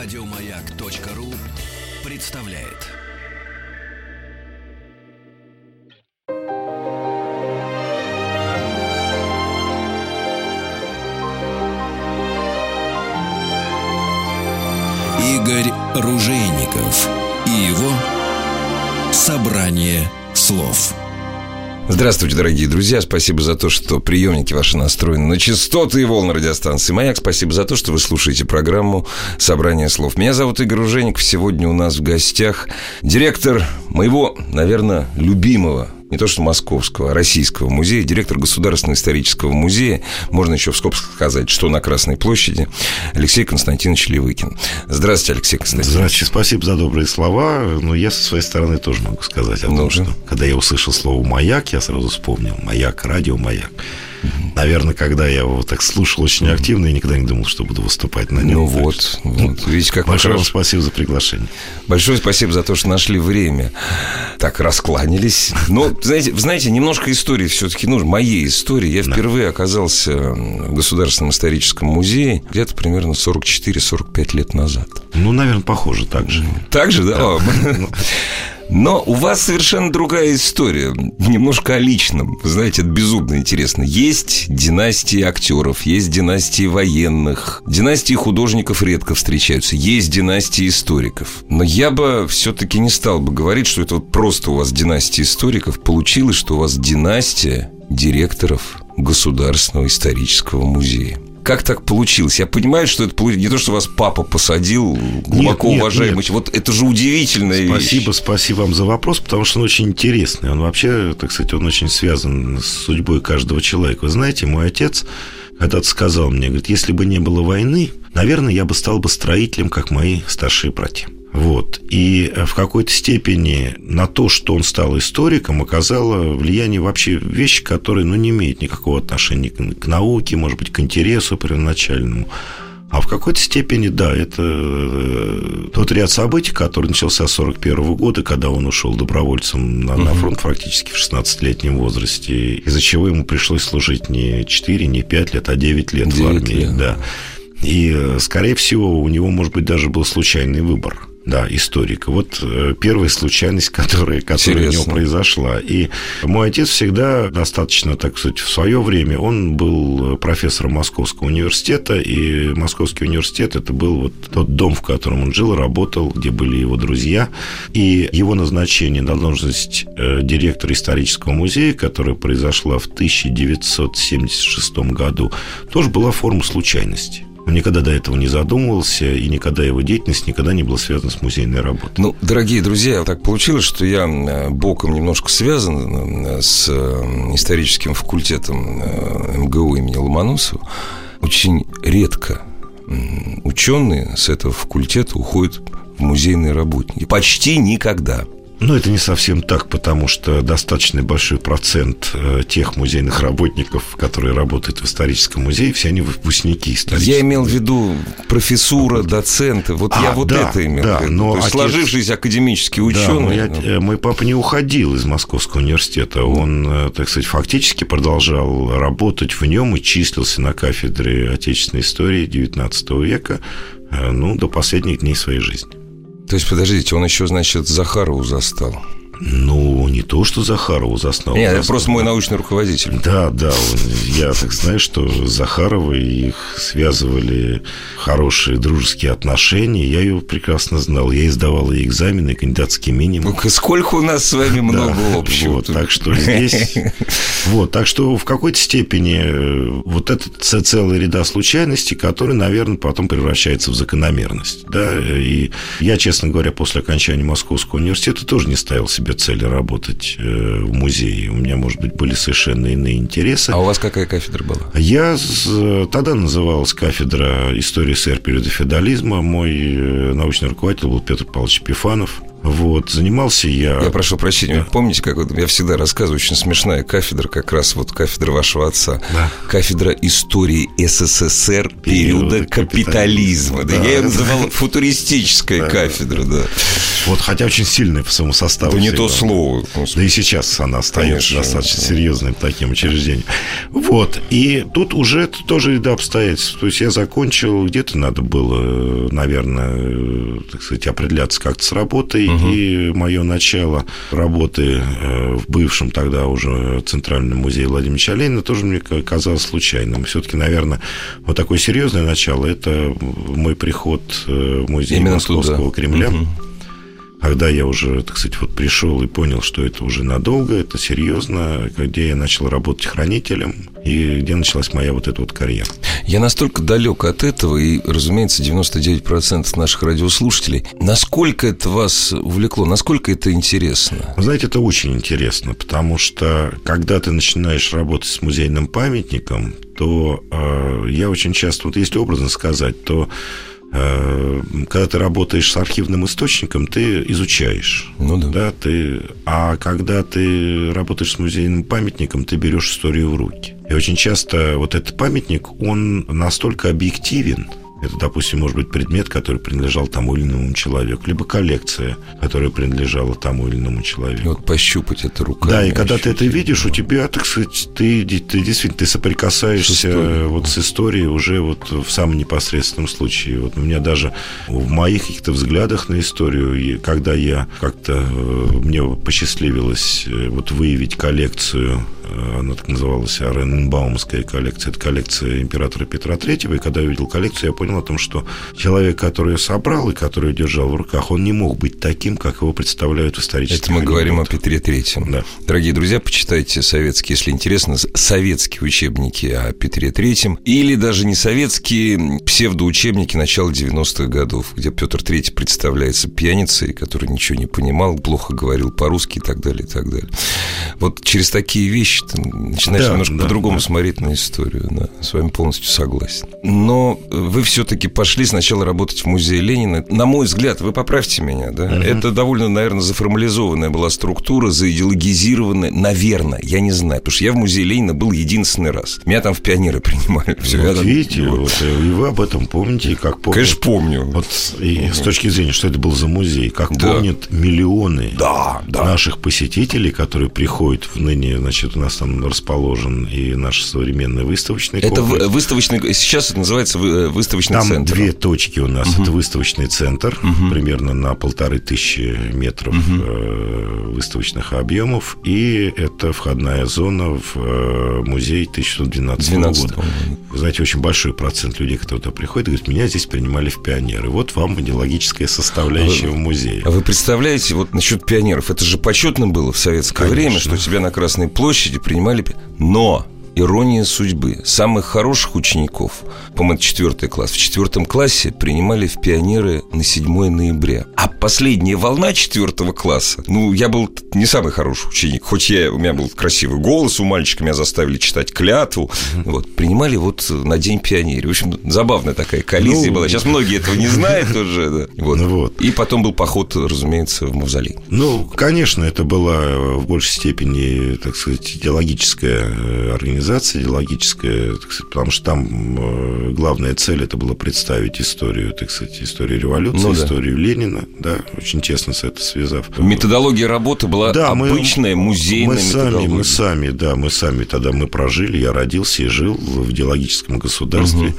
Радиомаяк.ру представляет. Игорь Ружейников и его собрание слов. Здравствуйте, дорогие друзья. Спасибо за то, что приемники ваши настроены на частоты и волны радиостанции «Маяк». Спасибо за то, что вы слушаете программу «Собрание слов». Меня зовут Игорь Ужеников. Сегодня у нас в гостях директор моего, наверное, любимого не то что Московского, а Российского музея, директор Государственного исторического музея, можно еще в скобках сказать, что на Красной площади, Алексей Константинович Левыкин. Здравствуйте, Алексей Константинович. Здравствуйте, спасибо за добрые слова. Но я со своей стороны тоже могу сказать о том, ну, что когда я услышал слово «маяк», я сразу вспомнил «маяк», радио «маяк». Наверное, когда я его так слушал очень активно, я никогда не думал, что буду выступать на нем. Ну вот, вот. Видите, как Большое вам спасибо за приглашение. Большое спасибо за то, что нашли время. Так, раскланялись. Но, знаете, знаете, немножко истории все-таки нужно. Моей истории. Я впервые оказался в Государственном историческом музее где-то примерно 44-45 лет назад. Ну, наверное, похоже так же. Так же, да? да. Но у вас совершенно другая история. Немножко о личном. знаете, это безумно интересно. Есть династии актеров, есть династии военных, династии художников редко встречаются, есть династии историков. Но я бы все-таки не стал бы говорить, что это вот просто у вас династия историков. Получилось, что у вас династия директоров Государственного исторического музея. Как так получилось? Я понимаю, что это не то, что вас папа посадил, глубоко нет, уважаемый. Нет. Вот это же удивительная Спасибо, вещь. спасибо вам за вопрос, потому что он очень интересный. Он вообще, так сказать, он очень связан с судьбой каждого человека. Вы знаете, мой отец когда-то сказал мне, говорит, если бы не было войны, наверное, я бы стал бы строителем, как мои старшие братья. Вот. И э, в какой-то степени на то, что он стал историком, оказало влияние вообще вещи, которые ну, не имеют никакого отношения к науке, может быть, к интересу первоначальному. А в какой-то степени, да, это э, тот ряд событий, который начался с 1941 года, когда он ушел добровольцем на, на фронт фактически в 16-летнем возрасте, из-за чего ему пришлось служить не 4, не 5 лет, а 9 лет 9 в армии. Лет. Да. И, э, скорее всего, у него, может быть, даже был случайный выбор да, историка. Вот э, первая случайность, которая, которая у него произошла. И мой отец всегда достаточно, так сказать, в свое время, он был профессором Московского университета, и Московский университет это был вот тот дом, в котором он жил, работал, где были его друзья. И его назначение на должность э, директора исторического музея, которая произошла в 1976 году, тоже была форма случайности. Никогда до этого не задумывался, и никогда его деятельность никогда не была связана с музейной работой. Ну, дорогие друзья, так получилось, что я э, боком немножко связан э, с э, историческим факультетом МГУ имени Ломоносова. Очень редко ученые с этого факультета уходят в музейные работники. Почти никогда. Ну, это не совсем так, потому что достаточно большой процент э, тех музейных работников, которые работают в историческом музее, все они выпускники исторического Я имел в виду профессура, доценты. Вот а, я вот да, это имел да. Но То есть отец... сложившийся академический ученый. Да, я, э, мой папа не уходил из Московского университета. Он, э, так сказать, фактически продолжал работать в нем и числился на кафедре отечественной истории XIX века ну, до последних дней своей жизни. То есть, подождите, он еще, значит, Захарову застал. Ну, не то, что Захарову заснул. Нет, это просто мой научный руководитель. Да, да. Я так знаю, что Захарова их связывали хорошие дружеские отношения. Я ее прекрасно знал. Я издавал ей экзамены, кандидатский минимум. Ну, сколько у нас с вами много да, общего. Вот, так что здесь... Вот, так что в какой-то степени э, вот это целая ряда случайностей, которые, наверное, потом превращаются в закономерность. Да? И я, честно говоря, после окончания Московского университета тоже не ставил себе себе цели работать э, в музее. У меня, может быть, были совершенно иные интересы. А у вас какая кафедра была? Я тогда называлась кафедра истории СССР периода феодализма. Мой э, научный руководитель был Петр Павлович Пифанов. Вот, занимался я... Я прошу прощения, да. помните, как вот я всегда рассказываю, очень смешная кафедра, как раз вот кафедра вашего отца. Да. Кафедра истории СССР периода капитализма. капитализма. Да. Да. Я ее называл футуристическая да. кафедра, да. Вот, хотя очень сильная по своему составу. Да не то слово. Да и сейчас она остается Конечно. достаточно серьезным таким учреждением. Вот. И тут уже тоже ряда обстоятельств. То есть я закончил, где-то надо было, наверное, э, так сказать, определяться как-то с работой. И мое начало работы э, в бывшем тогда уже Центральном музее Владимира Ильича Ленина тоже мне ка- казалось случайным. Все-таки, наверное, вот такое серьезное начало – это мой приход э, в музей Именно Московского туда. Кремля. Мгм. Когда я уже, так сказать, вот пришел и понял, что это уже надолго, это серьезно, где я начал работать хранителем, и где началась моя вот эта вот карьера. Я настолько далек от этого, и, разумеется, 99% наших радиослушателей. Насколько это вас увлекло? Насколько это интересно? Вы знаете, это очень интересно, потому что когда ты начинаешь работать с музейным памятником, то э, я очень часто, вот если образно сказать, то когда ты работаешь с архивным источником, ты изучаешь. Ну да. Да, ты, а когда ты работаешь с музейным памятником, ты берешь историю в руки. И очень часто вот этот памятник, он настолько объективен, это, допустим, может быть предмет, который принадлежал тому или иному человеку, либо коллекция, которая принадлежала тому или иному человеку. Вот пощупать это руками. Да, и когда ты это видишь, у тебя, так сказать, ты, ты действительно ты соприкасаешься С историей, вот с историей уже вот в самом непосредственном случае. Вот у меня даже в моих каких-то взглядах на историю, когда я как-то э, мне посчастливилось э, вот выявить коллекцию, э, она так называлась Аренбаумская коллекция, это коллекция императора Петра Третьего, и когда я увидел коллекцию, я понял о том, что человек, который ее собрал и который ее держал в руках, он не мог быть таким, как его представляют в исторических Это мы говорим о. Петре Третьем. Да. Дорогие друзья, почитайте советские, если интересно, советские учебники о Петре Третьем. Или даже не советские, псевдоучебники начала 90-х годов, где Петр Третий представляется пьяницей, который ничего не понимал, плохо говорил по-русски и так далее, и так далее. Вот через такие вещи ты начинаешь Да, немножко да, по-другому да. смотреть на историю. Да, с вами полностью согласен. Но вы все-таки пошли сначала работать в музее Ленина. На мой взгляд, вы поправьте меня, да? Это довольно, наверное, заформализованная была структура, заидеологизированная, наверное, я не знаю, потому что я в музее Ленина был единственный раз. Меня там в пионеры принимали. Всё, я Вот там- видите, вот. э, и вы об этом помните, и как помнят. Конечно, помню. Вот и с точки зрения, что это был за музей, как Да. помнят миллионы Да, да. наших посетителей, которые приходят в ныне, значит, у нас там расположен и наш современный выставочный Это комплекс. в- выставочный... Сейчас это называется вы- выставочный Там центр. две точки у нас. Это выставочный центр, примерно на полторы тысячи метров э, выставочных объемов. И это входная зона в э, музей 1912 12 года. Вы знаете, очень большой процент людей, которые туда приходят, говорят, меня здесь принимали в пионеры. Вот вам идеологическая составляющая в музее. А вы представляете, вот насчет пионеров, это же почетно было в советское Конечно. время, что тебя на Красной площади принимали... Но ирония судьбы. Самых хороших учеников, по-моему, это четвертый класс, в четвертом классе принимали в пионеры на 7 ноября. А последняя волна четвертого класса, ну, я был не самый хороший ученик, хоть я, у меня был красивый голос у мальчика, меня заставили читать клятву, вот, принимали вот на День пионерии. В общем, забавная такая коллизия Ну, была. Сейчас многие этого не знают уже, да. Вот. Ну вот. И потом был поход, разумеется, в мавзолей. Ну, конечно, это была в большей степени, так сказать, идеологическая э, организация, идеологическая, сказать, потому что там э, главная цель это было представить историю, так сказать, историю революции, Ну да. историю Ленина, да, очень тесно с это связав. Методология работы была Да, мы- обычная музейная мы сами, мы сами, да, мы сами тогда мы прожили, я родился и жил в идеологическом государстве.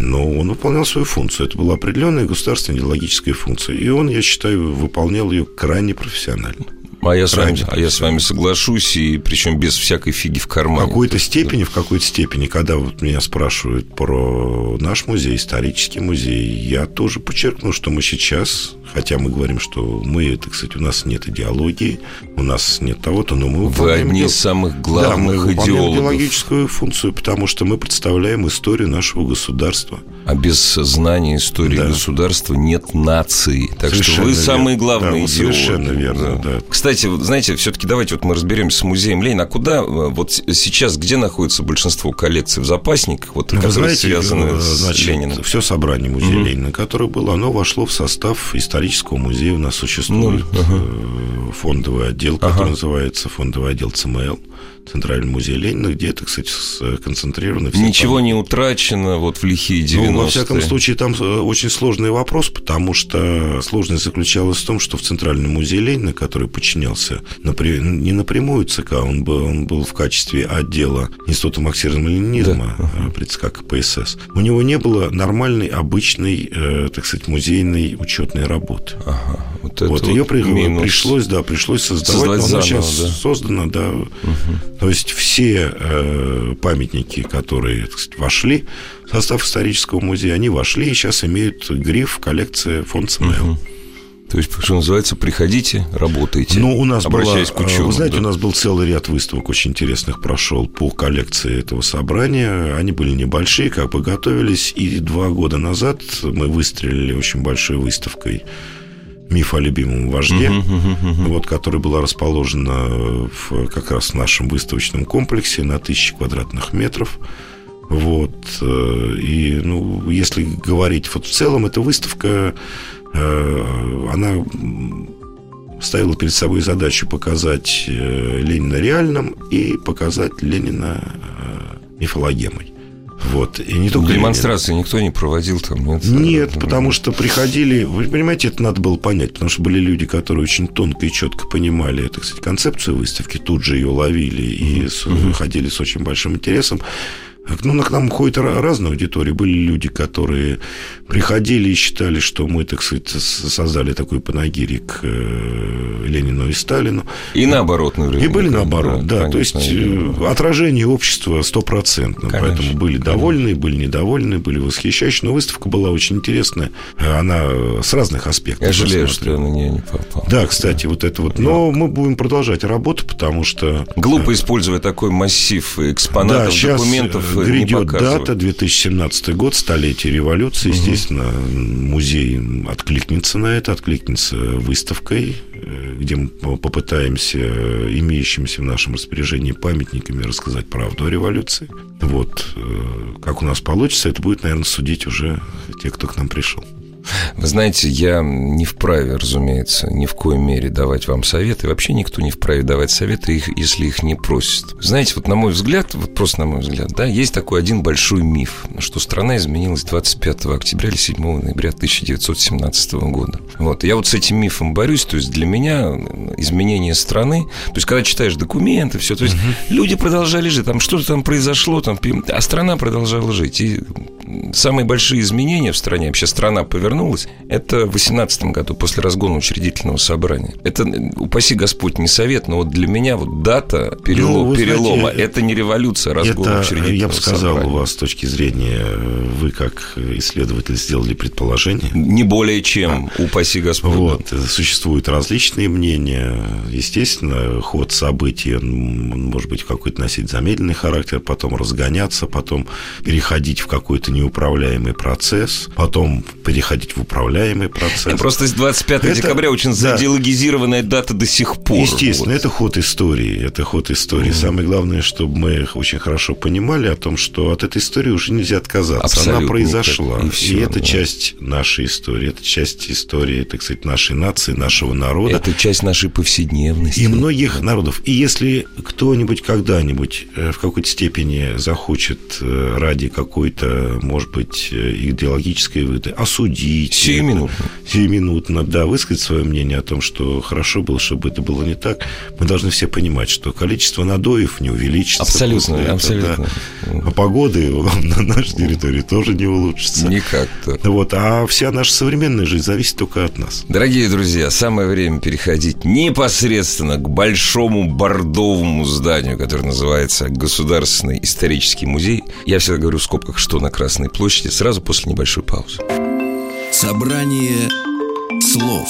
Но он выполнял свою функцию. Это была определенная государственная идеологическая функция. И он, я считаю, выполнял ее крайне профессионально. А я, с вами, а я с вами соглашусь, и причем без всякой фиги в В кармане. какой-то степени, в какой-то степени, когда вот меня спрашивают про наш музей, исторический музей, я тоже подчеркну, что мы сейчас, хотя мы говорим, что мы, так сказать, у нас нет идеологии, у нас нет того-то, но мы Вы одни из самых да, мы главных идеологов. идеологическую функцию, потому что мы представляем историю нашего государства. А без знания истории Да. государства нет нации. Так что Совершенно вы самые верно. главные Да, вы идеологи. совершенно верно, да. Кстати, вот знаете, все-таки давайте вот мы разберемся с музеем Ленина. А куда э, вот с- сейчас, где находится большинство коллекций в запасниках, вот, Ну, Вы которые знаете, связаны э, с значит, Лениным? все собрание музея Ленина, которое было, оно вошло в состав исторического музея у нас существует Ну, ага. э, фондовый отдел, который ага. называется фондовый отдел ЦМЛ. Центральный музей Ленина, где это, кстати, сконцентрировано. Ничего памяти. не утрачено вот в лихие 90-е? Ну, во всяком случае, там э, очень сложный вопрос, потому что сложность заключалась в том, что в Центральном музее Ленина, который подчинялся напря... не напрямую ЦК, он был, он был в качестве отдела Института марксизма-ленинизма, да. Э, при ЦК КПСС, у него не было нормальной, обычной, э, так сказать, музейной учетной работы. Ага. Вот, вот ее при... пришлось, да, пришлось создавать, Создать но она заново, сейчас да. создана, да. Угу. То есть все э, памятники, которые так сказать, вошли в состав исторического музея, они вошли и сейчас имеют гриф коллекция фонд СМЛ. Угу. То есть, что называется, приходите, работайте. Ну, у нас была, к ученым, вы знаете, да? у нас был целый ряд выставок очень интересных прошел по коллекции этого собрания. Они были небольшие, как бы готовились. И два года назад мы выстрелили очень большой выставкой миф о любимом вожде, uh-huh, uh-huh, uh-huh. вот, которая была расположена в, как раз в нашем выставочном комплексе на тысячи квадратных метров. Вот, э, и, ну, если говорить вот в целом, эта выставка, э, она ставила перед собой задачу показать э, Ленина реальным и показать Ленина мифологемой. Вот. И не только Демонстрации Ленина. никто не проводил там, нет? Нет, потому что приходили... Вы понимаете, это надо было понять, потому что были люди, которые очень тонко и четко понимали, так сказать, концепцию выставки, тут же ее ловили и uh-huh. ходили с очень большим интересом. Ну, к нам ходят разные аудитории. Были люди, которые приходили и считали, что мы, так сказать, создали такой панагирик э, Ленину и Сталину. И наоборот, наверное. И были наоборот, да. да. То есть э, отражение общества стопроцентно. Поэтому были довольны, были недовольны, были восхищающие. Но выставка была очень интересная. Она с разных аспектов. Я жалею, что я на нее не попал. Да, кстати, вот это вот. Но мы будем продолжать работу, потому что... Глупо, используя такой массив экспонатов, да, документов, грядет дата, 2017 год, столетие революции. Угу. Естественно, музей откликнется на это, откликнется выставкой, э, где мы попытаемся имеющимися в нашем распоряжении памятниками рассказать правду о революции. Вот. Э, как у нас получится, это будет, наверное, судить уже те, кто к нам пришел. Вы знаете, я не вправе, разумеется, ни в коей мере давать вам советы. Вообще никто не вправе давать советы, их, если их не просят. Знаете, вот на мой взгляд, вот просто на мой взгляд, да, есть такой один большой миф, что страна изменилась 25 октября или 7 ноября 1917 года. Вот. Я вот с этим мифом борюсь, то есть для меня изменение страны, то есть когда читаешь документы, все, то есть угу. люди продолжали жить, там что-то там произошло, там, а страна продолжала жить. И самые большие изменения в стране, вообще страна повернулась, это в 18 году, после разгона учредительного собрания. Это, упаси Господь, не совет, но вот для меня вот дата перелом, ну, перелома, знаете, это не революция, а разгон это, учредительного Я бы сказал, собрания. у вас с точки зрения, вы как исследователь сделали предположение. Не более чем, а, упаси Господь. Вот, существуют различные мнения. Естественно, ход событий, может быть какой-то носить замедленный характер, потом разгоняться, потом переходить в какой-то неуправляемый процесс, потом переходить в управляемый процесс. Просто с 25 это, декабря очень да. дата до сих пор. Естественно, вот. это ход истории. Это ход истории. Mm. Самое главное, чтобы мы очень хорошо понимали о том, что от этой истории уже нельзя отказаться. Абсолютно Она произошла. И, все, и это да. часть нашей истории. Это часть истории, так сказать, нашей нации, нашего народа. Это часть нашей повседневности. И многих народов. И если кто-нибудь когда-нибудь э, в какой-то степени захочет э, ради какой-то может быть, э, идеологическое выгоды, осудить. Сиюминутно. Сиюминутно, да, высказать свое мнение о том, что хорошо было, чтобы это было не так. Мы должны все понимать, что количество надоев не увеличится. Абсолютно, этого, абсолютно. Да. А погоды на нашей территории тоже не улучшится. Никак-то. Вот, а вся наша современная жизнь зависит только от нас. Дорогие друзья, самое время переходить непосредственно к большому бордовому зданию, которое называется Государственный исторический музей. Я всегда говорю в скобках, что на Красной площади, сразу после небольшой паузы. Собрание слов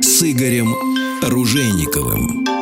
с Игорем Ружейниковым.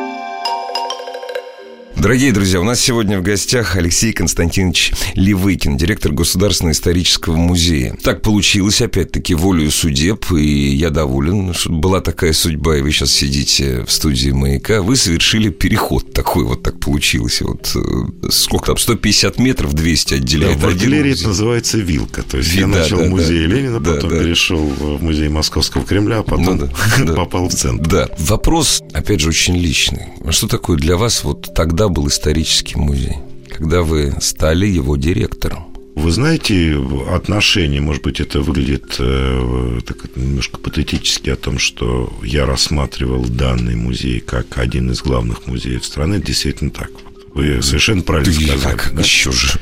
Дорогие друзья, у нас сегодня в гостях Алексей Константинович Левыкин, директор Государственного исторического музея. Так получилось, опять-таки, волею судеб, и я доволен, что была такая судьба, и вы сейчас сидите в студии «Маяка». Вы совершили переход такой, вот так получилось. Вот э, сколько там, 150 метров, 200 отделяет да, в артиллерии это называется вилка. То есть Ви- я да, начал да, в музее да. Ленина, Да, потом да. перешел в музей Московского Кремля, а потом Ну да, попал в центр. Да. Вопрос, опять же, очень личный. Что такое для вас вот тогда был исторический музей? Когда вы стали его директором? Вы знаете, отношение, может быть, это выглядит э, так, немножко патетически о том, что я рассматривал данный музей как один из главных музеев страны. Действительно так. Вы совершенно правильно сказали. как да? еще же?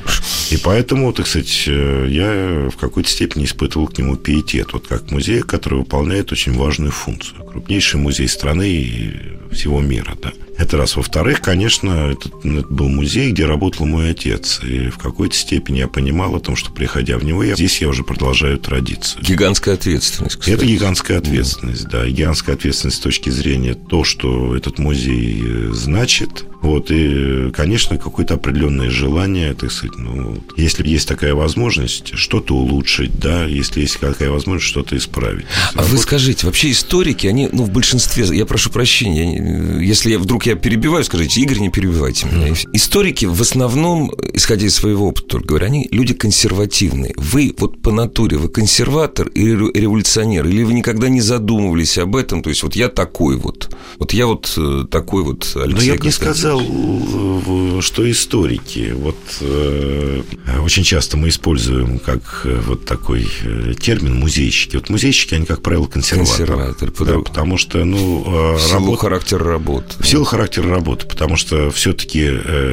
И поэтому, так сказать, э, я в какой-то степени испытывал к нему пиетет, вот как музей, который выполняет очень важную функцию. Крупнейший музей страны и всего мира, да. Это раз. Во-вторых, конечно, это, это был музей, где работал мой отец. И в какой-то степени я понимал о том, что, приходя в него, я, здесь я уже продолжаю традицию. Гигантская ответственность, кстати. Это гигантская ответственность, да. Гигантская ответственность с точки зрения то, что этот музей э, значит. Вот, и, конечно, какое-то определенное желание, так сказать, ну, если есть такая возможность, что-то улучшить, да, если есть такая возможность, что-то исправить. А вы скажите, вообще историки, они, ну, в большинстве, я прошу прощения, я если я вдруг я перебиваю, скажите, Игорь, не перебивайте меня. Все. Историки в основном, исходя из своего опыта, только говорю, они люди консервативные. Вы вот по натуре, вы консерватор или ре- революционер, или вы никогда не задумывались об этом, то есть вот я такой вот, вот я вот э, такой вот Алексей Но я бы не Константинович. Сказал, что историки. Вот э, очень часто мы используем как э, вот такой э, термин музейщики. Вот музейщики, они, как правило, консерваторы. Консерваторы, Да, потому что, ну, В силу характера работы. В силу характера работы, потому что все-таки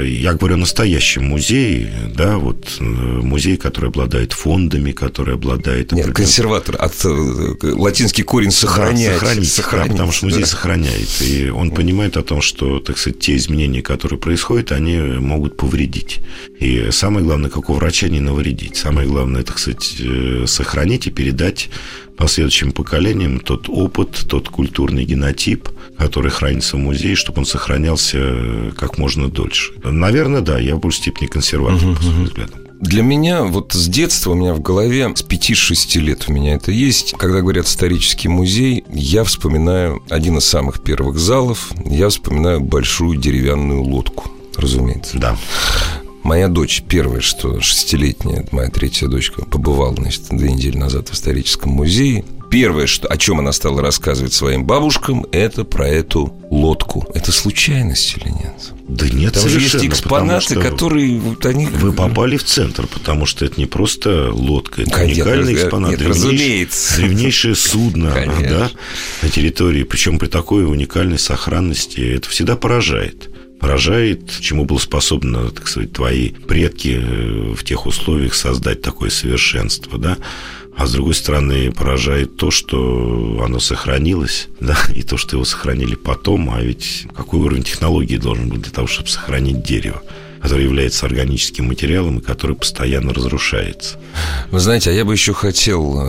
я говорю о настоящем музее, да, вот музей, который обладает фондами, который обладает Нет, консерватор от латинский корень сохранять. Да, сохранить, сохранить, да, потому что музей да. сохраняет. И он понимает о том, что, так сказать, те изменения, которые происходят, они могут повредить. И самое главное, как у врача, не навредить. Самое главное, так сказать, э, сохранить и передать последующим поколениям тот опыт, тот культурный генотип, который хранится в музее, чтобы он сохранялся э, как можно дольше. Наверное, да, я в большей степени консерватор, по своим взглядам. Для меня вот с детства у меня в голове, с 5-6 лет у меня это есть. Когда говорят исторический музей, я вспоминаю один из самых первых залов, я вспоминаю большую деревянную лодку, разумеется. Да. Моя дочь, первая, что шестилетняя, моя третья дочка, побывала, значит, две недели назад в историческом музее. Первое, что, о чем она стала рассказывать своим бабушкам, это про эту лодку. Это случайность или нет? Да нет, Там же есть совершенно, потому экспонаты, что которые вот они... Вы попали в центр, потому что это не просто лодка, это Конечно, уникальный раз- экспонат. нет, древнейшее- разумеется. Древнейшее судно Конечно. да, на территории, причем при такой уникальной сохранности, это всегда поражает. Поражает, чему было способно, так сказать, твои предки э, в тех условиях создать такое совершенство, да. А с другой стороны, поражает то, что оно сохранилось, да, и то, что его сохранили потом, а ведь какой уровень технологии должен быть для того, чтобы сохранить дерево, которое является органическим материалом и который постоянно разрушается. Вы знаете, а я бы еще хотел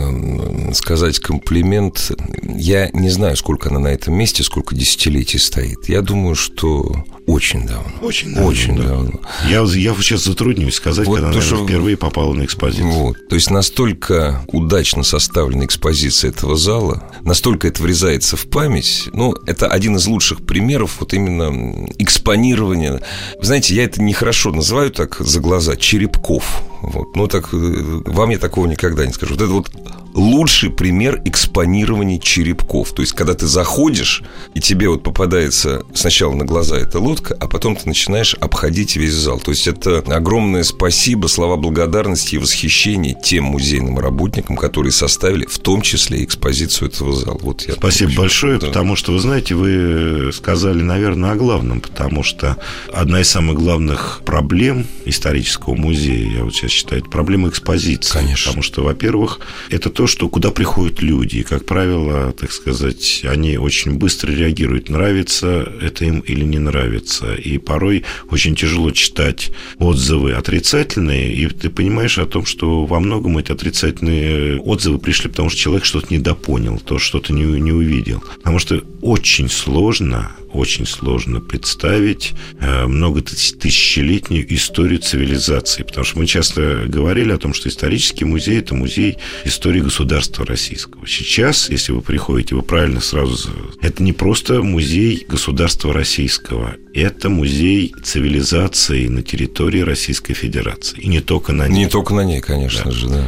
э, сказать комплимент. Я не знаю, сколько она на этом месте, сколько десятилетий стоит. Я думаю, что очень давно. Очень давно, Очень да. давно. Я, я сейчас затруднюсь сказать, Вот когда то, она что- впервые попала на экспозицию. Вот. То есть настолько удачно составлена экспозиция этого зала, настолько это врезается в память. Ну, это один из лучших примеров вот именно экспонирования. Вы знаете, я это нехорошо называю так за глаза черепков. Вот. Ну, так э, вам я такого никогда не скажу. Вот это вот лучший пример экспонирования черепков. То есть, когда ты заходишь, и тебе вот попадается сначала на глаза эта лодка, а потом ты начинаешь обходить весь зал. То есть, это огромное спасибо, слова благодарности и восхищения тем музейным работникам, которые составили в том числе экспозицию этого зала. Вот я Спасибо большое, да. потому что, вы знаете, вы сказали, наверное, о главном, потому что одна из самых главных проблем исторического музея, я вот сейчас считаю, это проблема экспозиции. Конечно. Потому что, во-первых, это то, что куда приходят люди. И, как правило, так сказать, они очень быстро реагируют, нравится это им или не нравится. И порой очень тяжело читать отзывы отрицательные, и ты понимаешь о том, что во многом эти отрицательные отзывы пришли, потому что человек что-то недопонял, то что-то не, не увидел. Потому что очень сложно очень сложно представить э, много тысячелетнюю историю цивилизации. Потому что мы часто говорили о том, что исторический музей – это музей истории государства российского. Сейчас, если вы приходите, вы правильно сразу... Это не просто музей государства российского, это музей цивилизации на территории Российской Федерации. И не только на ней. Не только на ней, конечно да. же, да.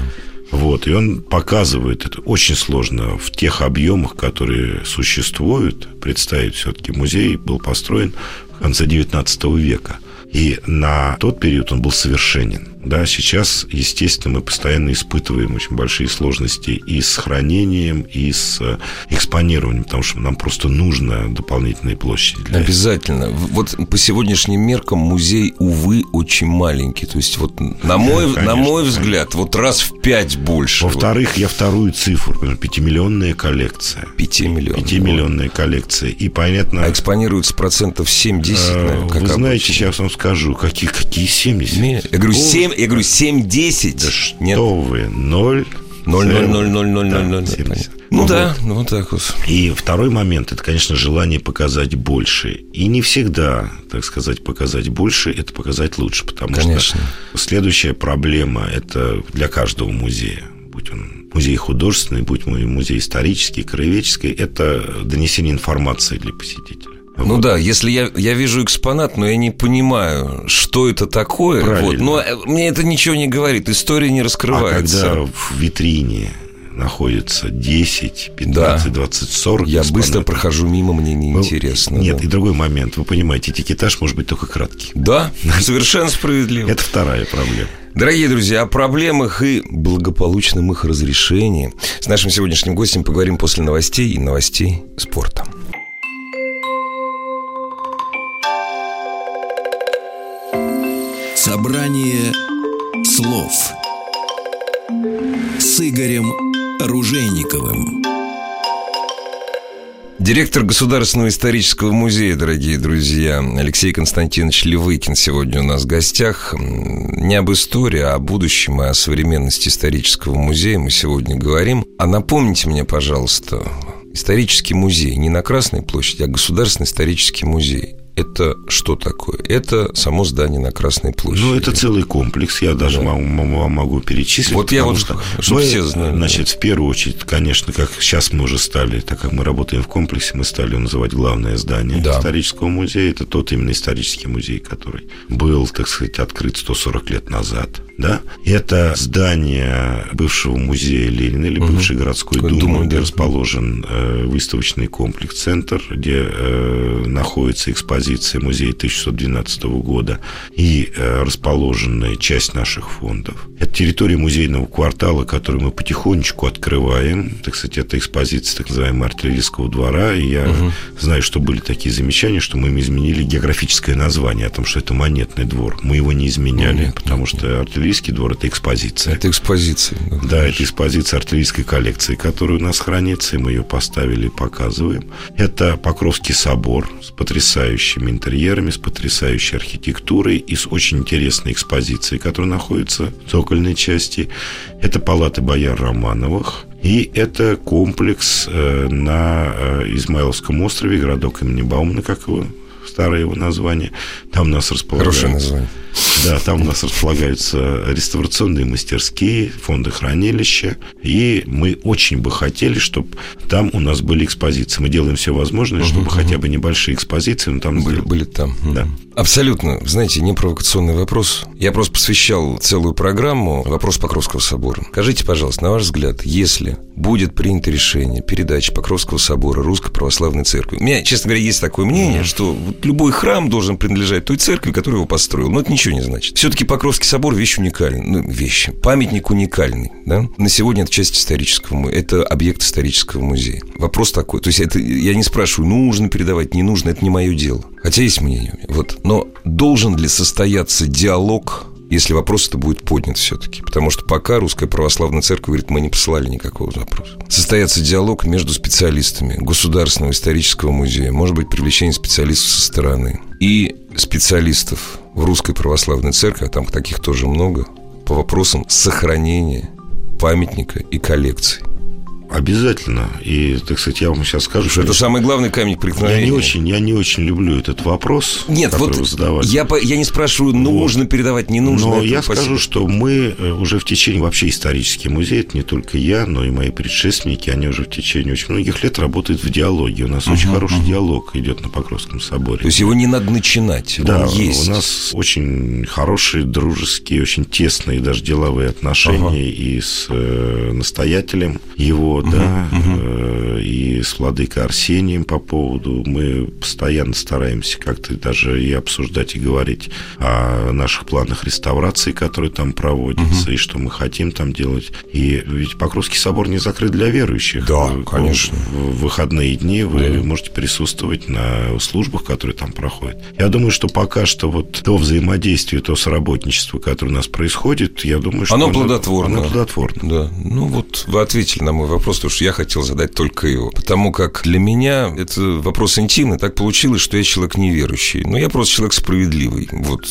Вот, и он показывает это очень сложно в тех объемах, которые существуют. Представить все-таки музей был построен в конце XIX века. И на тот период он был совершенен. Да, сейчас, естественно, мы постоянно испытываем очень большие сложности и с хранением, и с э, экспонированием, потому что нам просто нужно дополнительные площади. Для Обязательно. Этого. Вот по сегодняшним меркам музей, увы, очень маленький. То есть вот на мой, конечно, на мой взгляд, вот раз в пять больше. Во-вторых, вот. я вторую цифру, пятимиллионная коллекция. Пятимиллионная. Пятимиллионная коллекция. И понятно... А экспонируется процентов 7-10, э, наверное, Вы знаете, обычно. сейчас вам скажу, какие, какие 70? Я говорю, 7 я говорю, 7-10. Да что Нет. вы, 0... 0, 0, 0, 0, 0, 0, 0, 0. Ну, ну да, ну вот так вот. И второй момент, это, конечно, желание показать больше. И не всегда, так сказать, показать больше, это показать лучше. Потому конечно. что следующая проблема, это для каждого музея, будь он музей художественный, будь музей исторический, краеведческий, это донесение информации для посетителя. Ну вот. да, если я, я вижу экспонат, но я не понимаю, что это такое, вот, но э, мне это ничего не говорит, история не раскрывается. А когда в витрине находится 10, 15, да. 20, 40 Я экспонатов. быстро прохожу мимо, мне неинтересно. Нет, да. и другой момент. Вы понимаете, этикетаж может быть только краткий. Да, совершенно справедливо. Это вторая проблема. Дорогие друзья, о проблемах и благополучном их разрешении с нашим сегодняшним гостем поговорим после новостей и новостей спорта. Собрание слов с Игорем Ружейниковым. Директор Государственного исторического музея, дорогие друзья, Алексей Константинович Левыкин сегодня у нас в гостях. Не об истории, а о будущем и о современности исторического музея мы сегодня говорим. А напомните мне, пожалуйста, исторический музей не на Красной площади, а Государственный исторический музей это что такое? Это само здание на Красной площади. Ну, это целый комплекс. Я даже да. могу, могу перечислить. Вот я вот, что, чтобы мы, все знали. Значит, в первую очередь, конечно, как сейчас мы уже стали, так как мы работаем в комплексе, мы стали называть главное здание да. исторического музея. Это тот именно исторический музей, который был, так сказать, открыт 140 лет назад. Да? Это здание бывшего музея Ленина или угу. бывшей городской думы, думаю, где да. расположен э, выставочный комплекс «Центр», где э, находится экспозиция экспозиция музея 1612 года и э, расположенная часть наших фондов. Это территория музейного квартала, который мы потихонечку открываем. Так сказать, это экспозиция так называемого артиллерийского двора. И я угу. знаю, что были такие замечания, что мы им изменили географическое название о том, что это монетный двор. Мы его не изменяли, нет, потому нет, что артиллерийский двор – это экспозиция. Это экспозиция. Да, да это экспозиция артиллерийской коллекции, которая у нас хранится, и мы ее поставили и показываем. Это Покровский собор с потрясающей потрясающими интерьерами, с потрясающей архитектурой и с очень интересной экспозицией, которая находится в цокольной части. Это палаты бояр Романовых. И это комплекс э, на э, Измайловском острове, городок имени Баумана, как его старое его название. Там нас располагаются... Хорошее название. Да, там у нас располагаются реставрационные мастерские, фонды хранилища. И мы очень бы хотели, чтобы там у нас были экспозиции. Мы делаем все возможное, чтобы угу, хотя бы небольшие экспозиции, но там... Были, были там. Да. Абсолютно. Знаете, не провокационный вопрос. Я просто посвящал целую программу вопрос Покровского собора. Скажите, пожалуйста, на ваш взгляд, если будет принято решение передачи Покровского собора Русской Православной Церкви, у меня, честно говоря, есть такое мнение, что любой храм должен принадлежать той церкви, которую его построил. Но это ничего не значит. Все-таки Покровский собор вещь уникальная. Ну, вещь. Памятник уникальный. Да? На сегодня это часть исторического это объект исторического музея. Вопрос такой. То есть это я не спрашиваю, нужно передавать, не нужно, это не мое дело. Хотя есть мнение. Вот. Но должен ли состояться диалог если вопрос это будет поднят все-таки. Потому что пока Русская Православная Церковь говорит, мы не посылали никакого запроса. Состояться диалог между специалистами Государственного исторического музея, может быть, привлечение специалистов со стороны и специалистов в Русской Православной Церкви, а там таких тоже много, по вопросам сохранения памятника и коллекции. Обязательно. И, так сказать, я вам сейчас скажу, что это самый главный камень преткновения. Я не очень, я не очень люблю этот вопрос. Нет, вот вы задавали. Я, я не спрашиваю, нужно вот. передавать, не нужно. Но я спасибо. скажу, что мы э, уже в течение вообще исторический музей, это не только я, но и мои предшественники, они уже в течение очень многих лет работают в диалоге. У нас uh-huh, очень хороший uh-huh. диалог идет на Покровском соборе. То есть его не надо начинать, да, он есть. у нас очень хорошие, дружеские, очень тесные даже деловые отношения uh-huh. и с э, настоятелем его, да. Э, и с владыкой Арсением по поводу. Мы постоянно стараемся как-то даже и обсуждать, и говорить о наших планах реставрации, которые там проводятся, и что мы хотим там делать. И ведь Покровский собор не закрыт для верующих. Да, конечно. В выходные дни вы да. можете присутствовать на службах, которые там проходят. Я думаю, что пока что вот то взаимодействие, то соработничество, которое у нас происходит, я думаю, что... Оно плодотворно. Оно плодотворно. Да. Ну вот вы ответили на мой вопрос, потому что я хотел задать только его. Потому как для меня это вопрос интимный. Так получилось, что я человек неверующий. Но я просто человек справедливый. Вот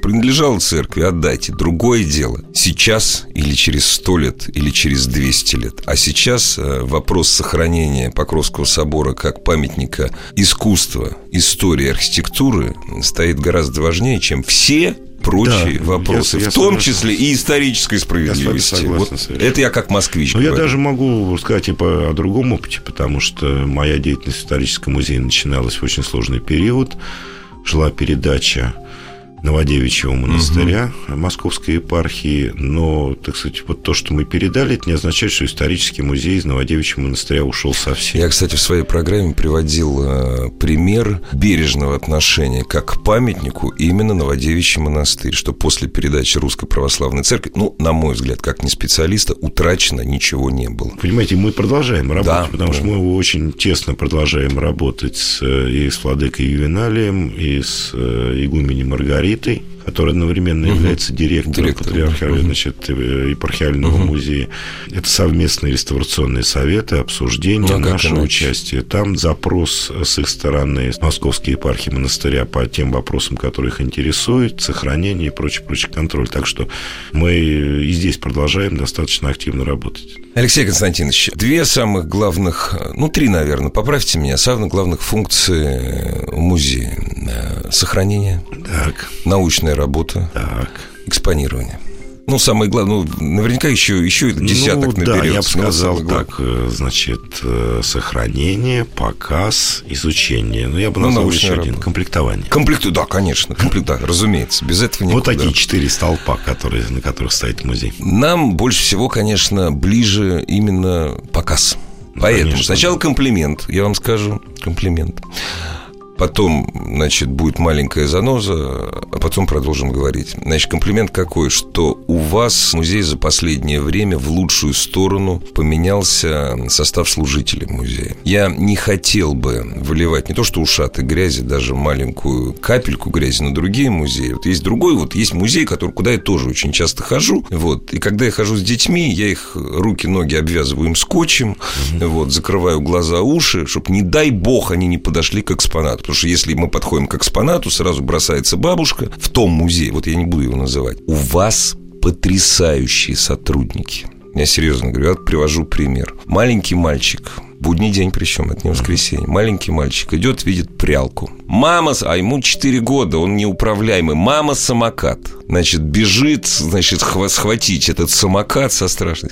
принадлежал церкви, отдайте. Другое дело. Сейчас или через сто лет, или через 200 лет. А сейчас э, вопрос сохранения Покровского собора как памятника искусства, истории, архитектуры стоит гораздо важнее, чем все прочие да, вопросы, я, я в том согласен. числе и исторической справедливости. Я вот это я как москвич. Но говорю. я даже могу сказать и по, о другом опыте, потому что моя деятельность в историческом музее начиналась в очень сложный период. Шла передача Новодевичьего монастыря угу. Московской епархии, но, так сказать, вот то, что мы передали, это не означает, что исторический музей из Новодевичьего монастыря ушел совсем. Я, кстати, в своей программе приводил э, пример бережного отношения как к памятнику именно Новодевичий монастырь, что после передачи Русской Православной Церкви, ну, на мой взгляд, как не специалиста, утрачено ничего не было. Понимаете, мы продолжаем работать, да, потому да. что мы очень тесно продолжаем работать с, э, и с Владыкой Ювеналием, и с э, игуменем Маргаритой, Маргаритой, который одновременно угу. является директором Директор, патриархального, угу. значит, э, епархиального угу. музея. Это совместные реставрационные советы, обсуждения, ну, а наше участие. Там запрос с их стороны, с Московской епархии монастыря по тем вопросам, которые их интересуют, сохранение и прочий, прочий контроль. Так что мы и здесь продолжаем достаточно активно работать. Алексей Константинович, две самых главных, ну, три, наверное, поправьте меня, самых главных функции музея. Э, сохранение, так. научная работа, так. экспонирование. Ну, самое главное, ну, наверняка еще, еще десяток ну, наберется. Да, я бы сказал так, э, значит, э, сохранение, показ, изучение. Ну, я бы ну, назвал еще работа. один, комплектование. Комплекту, да, конечно, комплект, да, разумеется, без этого никуда. Вот такие четыре столпа, которые, на которых стоит музей. Нам больше всего, конечно, ближе именно показ. Ну, Поэтому конечно, сначала комплимент, я вам скажу, комплимент. Потом, значит, будет маленькая заноза, а потом продолжим говорить. Значит, комплимент какой, что у вас музей за последнее время в лучшую сторону поменялся состав служителей музея. Я не хотел бы выливать не то что ушаты грязи, даже маленькую капельку грязи на другие музеи. Вот есть другой, вот есть музей, который, куда я тоже очень часто хожу. Вот, и когда я хожу с детьми, я их руки, ноги обвязываю им скотчем, mm-hmm. вот, закрываю глаза, уши, чтобы, не дай бог, они не подошли к экспонату. Потому что если мы подходим к экспонату, сразу бросается бабушка в том музее, вот я не буду его называть. У вас потрясающие сотрудники. Я серьезно говорю, я привожу пример. Маленький мальчик, будний день причем, это не воскресенье. Маленький мальчик идет, видит прялку. Мама, а ему 4 года, он неуправляемый. Мама самокат. Значит, бежит, значит, схватить этот самокат со страшной.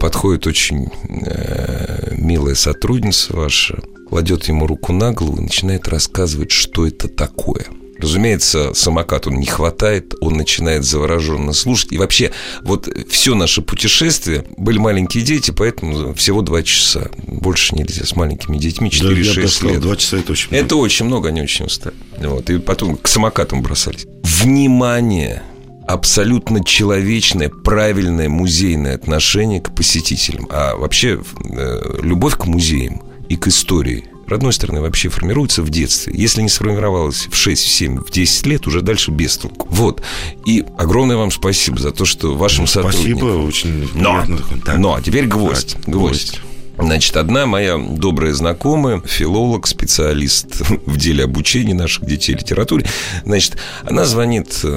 Подходит очень э, милая сотрудница ваша, кладет ему руку на голову и начинает рассказывать, что это такое. Разумеется, самокат он не хватает, он начинает завороженно слушать. И вообще, вот все наше путешествие, были маленькие дети, поэтому всего два часа. Больше нельзя с маленькими детьми, 4-6 да, сказал, лет. Два часа это очень много. Это очень много, они очень устали. Вот, и потом к самокатам бросались. Внимание! абсолютно человечное, правильное музейное отношение к посетителям. А вообще э, любовь к музеям и к истории родной страны вообще формируется в детстве. Если не сформировалась в 6, в 7, в 10 лет, уже дальше без толку. Вот. И огромное вам спасибо за то, что вашим ну, сотрудникам... Спасибо, очень но, так. но, а теперь гвоздь. гвоздь. Значит, одна моя добрая знакомая, филолог, специалист в деле обучения наших детей литературе, значит, она звонит э,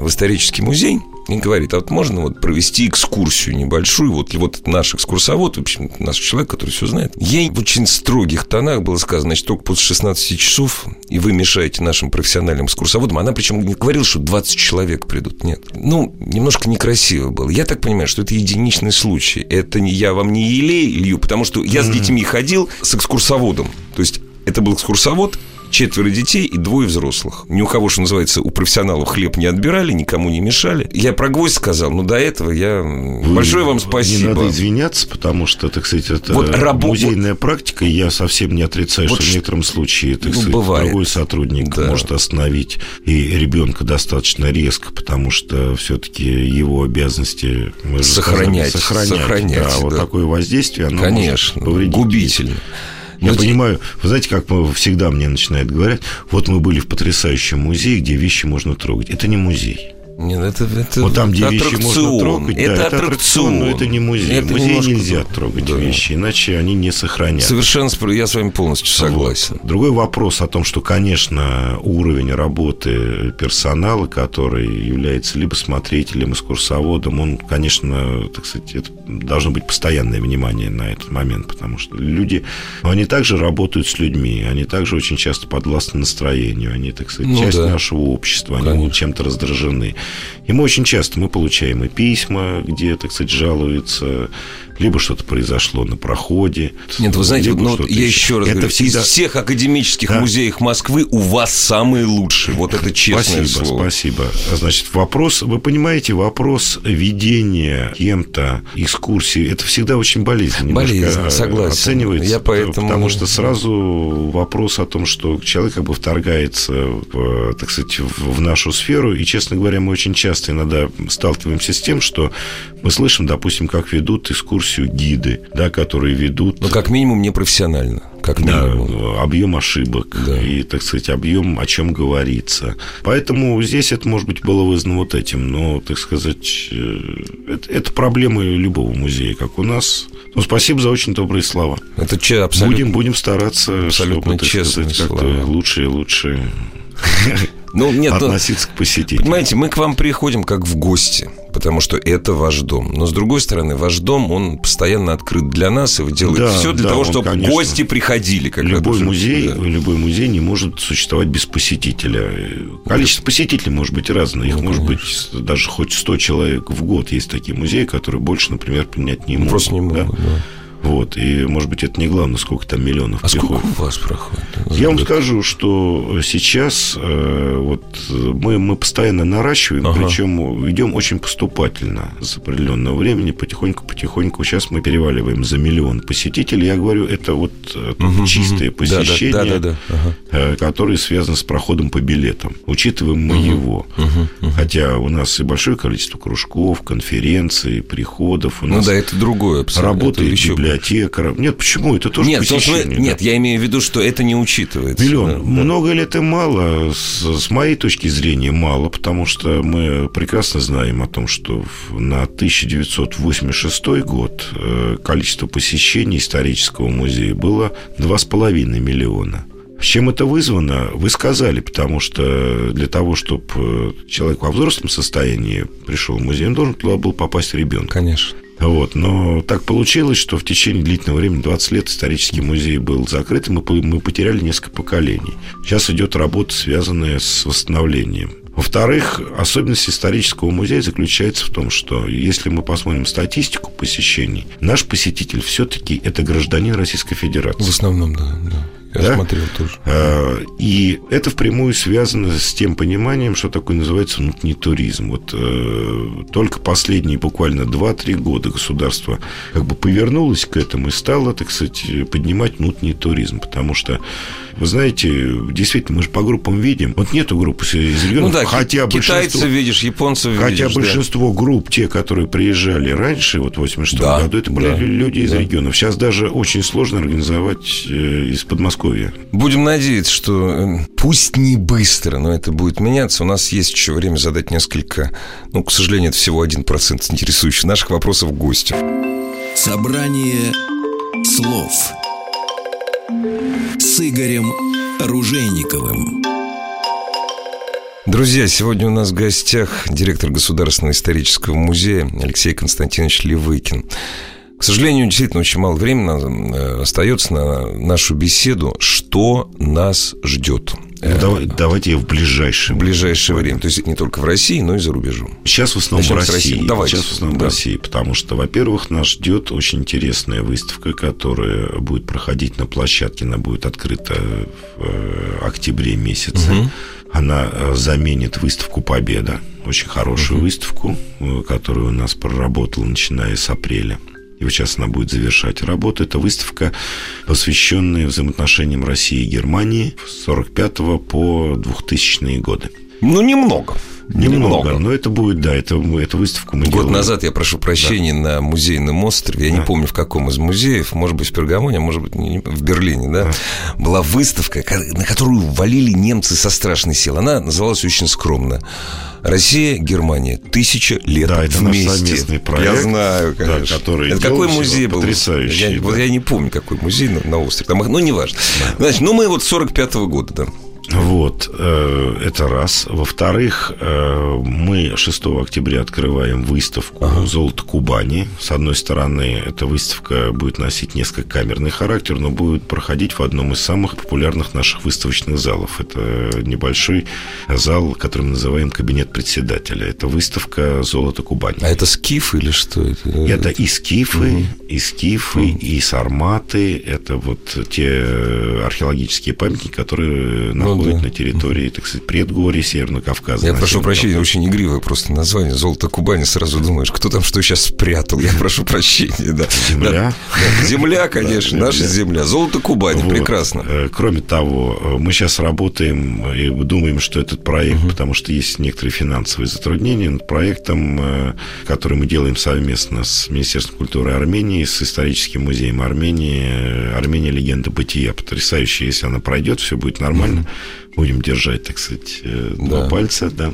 в исторический музей и говорит, а вот можно вот провести экскурсию небольшую, вот, и вот наш экскурсовод, в общем, наш человек, который все знает, ей в очень строгих тонах было сказано, значит, только после 16 часов, и вы мешаете нашим профессиональным экскурсоводам. Она причем не говорила, что 20 человек придут, нет. Ну, немножко некрасиво было. Я так понимаю, что это единичный случай. Это не я вам не елей илью, потому что я с детьми ходил с экскурсоводом. То есть это был экскурсовод, четверо детей и двое взрослых. Ни у кого, что называется, у профессионалов хлеб не отбирали, никому не мешали. Я про гвоздь сказал, но до этого я... Вы, Большое вам спасибо. Не надо извиняться, потому что, так сказать, это вот раб... музейная практика, и я совсем не отрицаю, вот что в некотором случае, так ну, сказать, бывает. другой сотрудник да. может остановить и ребенка достаточно резко, потому что все-таки его обязанности сохранять, сказали, сохранять. сохранять да, да. Вот такое воздействие, оно Конечно, может повредить. губительно. Я Но понимаю, вы знаете, как всегда мне начинают говорить, вот мы были в потрясающем музее, где вещи можно трогать. Это не музей. Нет, это, это вот там, где аттракцион. вещи можно трогать, это, да, это аттракцион, но это не музей. Это в музее нельзя трогать да. вещи, иначе они не сохранятся. Совершенно, я с вами полностью согласен. Вот. Другой вопрос о том, что, конечно, уровень работы персонала, который является либо смотрителем, экскурсоводом, он, конечно, так сказать, это должно быть постоянное внимание на этот момент, потому что люди, они также работают с людьми, они также очень часто подвластны настроению, они, так сказать, ну, часть да. нашего общества, конечно. они чем-то раздражены. И мы очень часто мы получаем и письма, где, так сказать, жалуются либо что-то произошло на проходе. Нет, вы знаете, ну, я еще раз это говорю, всегда... из всех академических да? музеев Москвы у вас самые лучшие. Вот это честное спасибо, слово. Спасибо. Значит, вопрос, вы понимаете, вопрос ведения кем-то экскурсии, это всегда очень болезненно. Болезненно, согласен. Оценивается. Я поэтому... Потому что сразу вопрос о том, что человек как бы вторгается, в, так сказать, в нашу сферу, и, честно говоря, мы очень часто иногда сталкиваемся с тем, что мы слышим, допустим, как ведут экскурсии экскурсию гиды, да, которые ведут... Ну, как минимум, непрофессионально. Как минимум. Да, объем ошибок да. и, так сказать, объем, о чем говорится. Поэтому здесь это, может быть, было вызвано вот этим. Но, так сказать, э, это, это проблемы любого музея, как у нас. Ну, спасибо за очень добрые слова. Это че, абсолютно... Будем, будем стараться, абсолютно чтобы, так сказать, как-то лучше и лучше ну, нет, ну, относиться ну, к посетителям. Понимаете, мы к вам приходим как в гости, потому что это ваш дом. Но, с другой стороны, ваш дом, он постоянно открыт для нас, и вы делаете да, все для да, того, он, чтобы конечно, гости приходили. Как любой, музей, да. любой музей не может существовать без посетителя. Количество посетителей может быть разное. Их ну, может конечно. быть даже хоть 100 человек в год. Есть такие музеи, которые больше, например, принять не могут. Просто не могут, да. да. Вот, и, может быть, это не главное, сколько там миллионов а приходит. сколько у вас проходит? Я вам скажу, что сейчас э, вот мы, мы постоянно наращиваем, ага. причем идем очень поступательно с определенного времени, потихоньку-потихоньку. Сейчас мы переваливаем за миллион посетителей. Я говорю, это вот угу, чистое угу. посещение, да, да, да, да, ага. э, которое связано с проходом по билетам. Учитываем мы угу. его. Угу, угу. Хотя у нас и большое количество кружков, конференций, приходов. У ну нас да, это другое абсолютно. Работает еще библиотекаром. Нет, почему? Это тоже нет, посещение. Вы, да. Нет, я имею в виду, что это не учитывается. Миллион. Да, Много да. ли это мало? С, с моей точки зрения, мало, потому что мы прекрасно знаем о том, что на 1986 год э, количество посещений исторического музея было 2,5 миллиона. Чем это вызвано, вы сказали, потому что для того, чтобы человек во взрослом состоянии пришел в музей, он должен туда был попасть ребенок. Конечно. Вот. Но так получилось, что в течение длительного времени, 20 лет, исторический музей был закрыт, и мы, мы потеряли несколько поколений. Сейчас идет работа, связанная с восстановлением. Во-вторых, особенность исторического музея заключается в том, что если мы посмотрим статистику посещений, наш посетитель все-таки это гражданин Российской Федерации. В основном, да. да. Я да? смотрел тоже. А, и это впрямую связано с тем пониманием, что такое называется внутренний туризм. Вот э, только последние буквально 2-3 года государство как бы повернулось к этому и стало, так сказать, поднимать внутренний туризм. Потому что, вы знаете, действительно, мы же по группам видим. Вот нету группы из регионов. Ну да, хотя китайцев видишь, японцев хотя видишь. Хотя большинство да. групп, те, которые приезжали раньше, вот в 86 да, году, это были да, люди из да. регионов. Сейчас даже очень сложно организовать э, из Подмосковья. Будем надеяться, что э, пусть не быстро, но это будет меняться. У нас есть еще время задать несколько, ну, к сожалению, это всего один процент интересующих наших вопросов гостю. Собрание слов с Игорем Ружейниковым. Друзья, сегодня у нас в гостях директор Государственного исторического музея Алексей Константинович Левыкин. К сожалению, действительно очень мало времени э, остается на нашу беседу. Что нас ждет? Ну, давай, давайте в ближайшее В ближайшее время. То есть не только в России, но и за рубежом. Сейчас в основном Начнем в России. России. Давайте. Сейчас в основном Да. в России, потому что, во-первых, нас ждет очень интересная выставка, которая будет проходить на площадке, она будет открыта в э, октябре месяце. Мгм. Она э, заменит выставку Победа, очень хорошую выставку, э, которую у нас проработала, начиная с апреля. И вот сейчас она будет завершать работу. Это выставка, посвященная взаимоотношениям России и Германии с 45 по 2000 годы. Ну, немного. Немного, но это будет, да, это, эту выставку мы Год делаем. назад я прошу прощения на музейном острове. Я не Да. помню, в каком из музеев, может быть, в Пергамоне, может быть, не- в Берлине, да, была выставка, на которую валили немцы со страшной силой. Она называлась очень скромно. Россия, Германия. Тысяча лет Да, это наш вместе. совместный проект, Я знаю, да, конечно. который это какой музей был? потрясающий, Я, да. я не помню, какой музей на, на острове. Там, ну, неважно. Значит, ну, мы вот 45-го года, да. Вот, э, это раз. Во-вторых, э, мы 6 октября открываем выставку «Золото Кубани». С одной стороны, эта выставка будет носить несколько камерный характер, но будет проходить в одном из самых популярных наших выставочных залов. Это небольшой зал, который мы называем «Кабинет председателя». Это выставка «Золото Кубани». А это скиф или что это? Это и скифы, и скифы, и сарматы. Это вот те археологические памятники, которые Ну да. на территории, так сказать, предгорья Северного Кавказа. Я прошу прощения, очень игривое просто название. Золото Кубани. Сразу думаешь, кто там что сейчас спрятал. Я прошу прощения, да. Земля. Да, Земля, конечно, Да, наша земля. Золото Кубани, Вот. прекрасно. Э, Кроме того, э, мы сейчас работаем и думаем, что этот проект, потому что есть некоторые финансовые затруднения над проектом, э, который мы делаем совместно с Министерством культуры Армении, с историческим музеем Армении. Армения легенда бытия. Потрясающая, если она пройдет, все будет нормально. Будем держать, так сказать, э, два Да. пальца, да.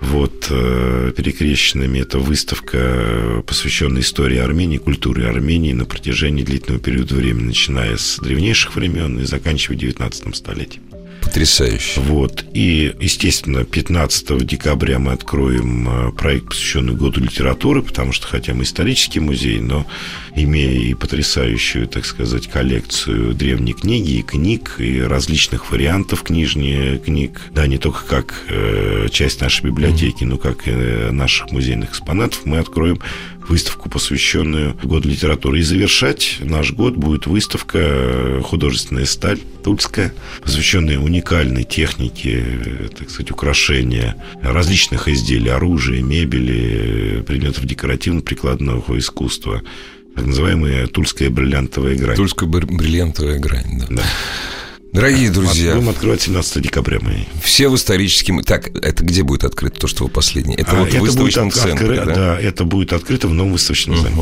Вот, э, перекрещенными это выставка, посвященная истории Армении, культуре Армении на протяжении длительного периода времени, начиная с древнейших времен и заканчивая 19 столетием. Потрясающе. Вот. И, естественно, 15 декабря мы откроем э, проект, посвященный Году литературы, потому что, хотя мы исторический музей, но имея и потрясающую, так сказать, коллекцию древней книги и книг, и различных вариантов книжнее книг, да, не только как э, часть нашей библиотеки, но как э, наших музейных экспонатов, мы откроем выставку, посвященную Году литературы. И завершать наш год будет выставка «Художественная сталь» Тульская, посвященная уникальной технике, э, так сказать, украшения различных изделий, оружия, мебели, э, предметов декоративно-прикладного искусства, так называемая тульская бриллиантовая грань. Тульская бр- бриллиантовая грань, да. Да. Дорогие друзья, Будем открывать 17 декабря мы. все в историческом... Так, это где будет открыто то, что вы последнее? Это А, вот в будет выставочном от- центре, откры- да? да, это будет открыто в новом выставочном зале.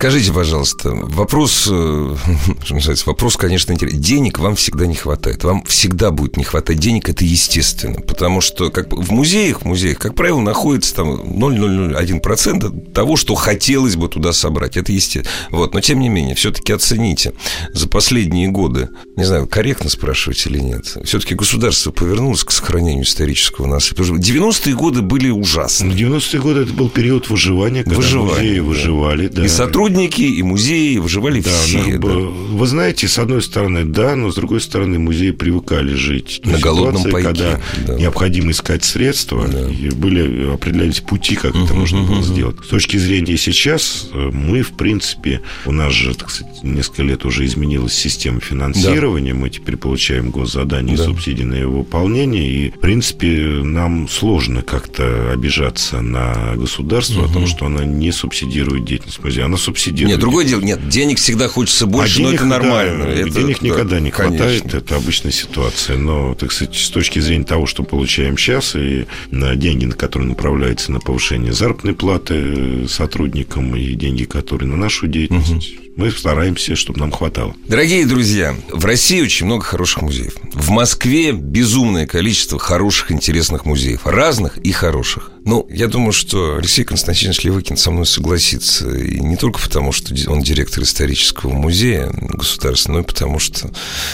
Скажите, пожалуйста, вопрос, э, что называется, вопрос, конечно, интересный. Денег вам всегда не хватает. Вам всегда будет не хватать денег, это естественно. Потому что как в музеях, в музеях, как правило, находится там 0,001% того, что хотелось бы туда собрать. Это естественно. Вот. Но, тем не менее, все-таки оцените. За последние годы, не знаю, корректно спрашивать или нет, все-таки государство повернулось к сохранению исторического наследия. Потому что 90-е годы были ужасны. В 90-е годы это был период выживания, когда Выживания, музеи выживали. Да. И сотрудники, и музеи выживали Да, все. ну, да. Вы знаете, с одной стороны, да, но с другой стороны, музеи привыкали жить На голодном ситуации, пайке, когда да. необходимо искать средства, и были определялись пути, как это можно было сделать. С точки зрения сейчас, э, мы, в принципе, у нас же, так сказать, несколько лет уже изменилась система финансирования, мы теперь получаем госзадания Да. и субсидии на его выполнение, и, в принципе, нам сложно как-то обижаться на государство о том, что она не субсидирует деятельность музея. Она субсидирует. Нет, другое дело, нет, денег всегда хочется больше, А но денег, это нормально. да, Это- денег да, никогда не конечно. хватает, это обычная ситуация. Но, так сказать, с точки зрения того, что получаем сейчас, и на деньги, на которые направляются на повышение заработной платы э, сотрудникам, и деньги, которые на нашу деятельность, мы стараемся, чтобы нам хватало. Дорогие друзья, в России очень много хороших музеев. В Москве безумное количество хороших, интересных музеев. Разных и хороших. Ну, я думаю, что Алексей Константинович Левыкин со мной согласится. И не только потому, что он директор исторического музея государственного, но и потому, что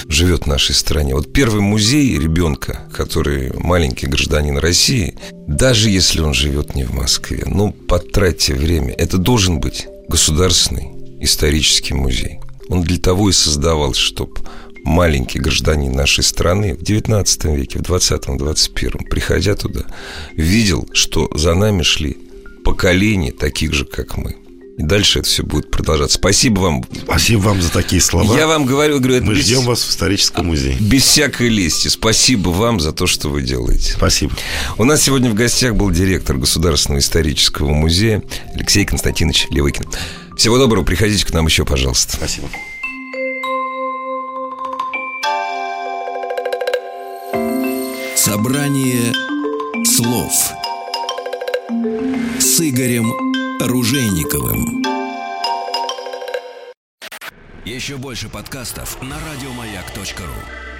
живет в нашей стране. Вот первый музей ребенка, который маленький гражданин России, даже если он живет не в Москве, ну, потратьте время. Это должен быть государственный исторический музей. Он для того и создавался, чтобы маленький гражданин нашей страны в 19 веке, в 20-м, 21-м, приходя туда, видел, что за нами шли поколения таких же, как мы. И дальше это все будет продолжаться. Спасибо вам. Спасибо вам за такие слова. Я вам говорю, говорю Мы без... ждем вас в историческом музее. Без всякой лести. Спасибо вам за то, что вы делаете. Спасибо. У нас сегодня в гостях был директор Государственного исторического музея Алексей Константинович Левыкин. Всего доброго, приходите к нам еще, пожалуйста. Спасибо. Собрание слов с Игорем Ружейниковым. Еще больше подкастов на радиомаяк.ру.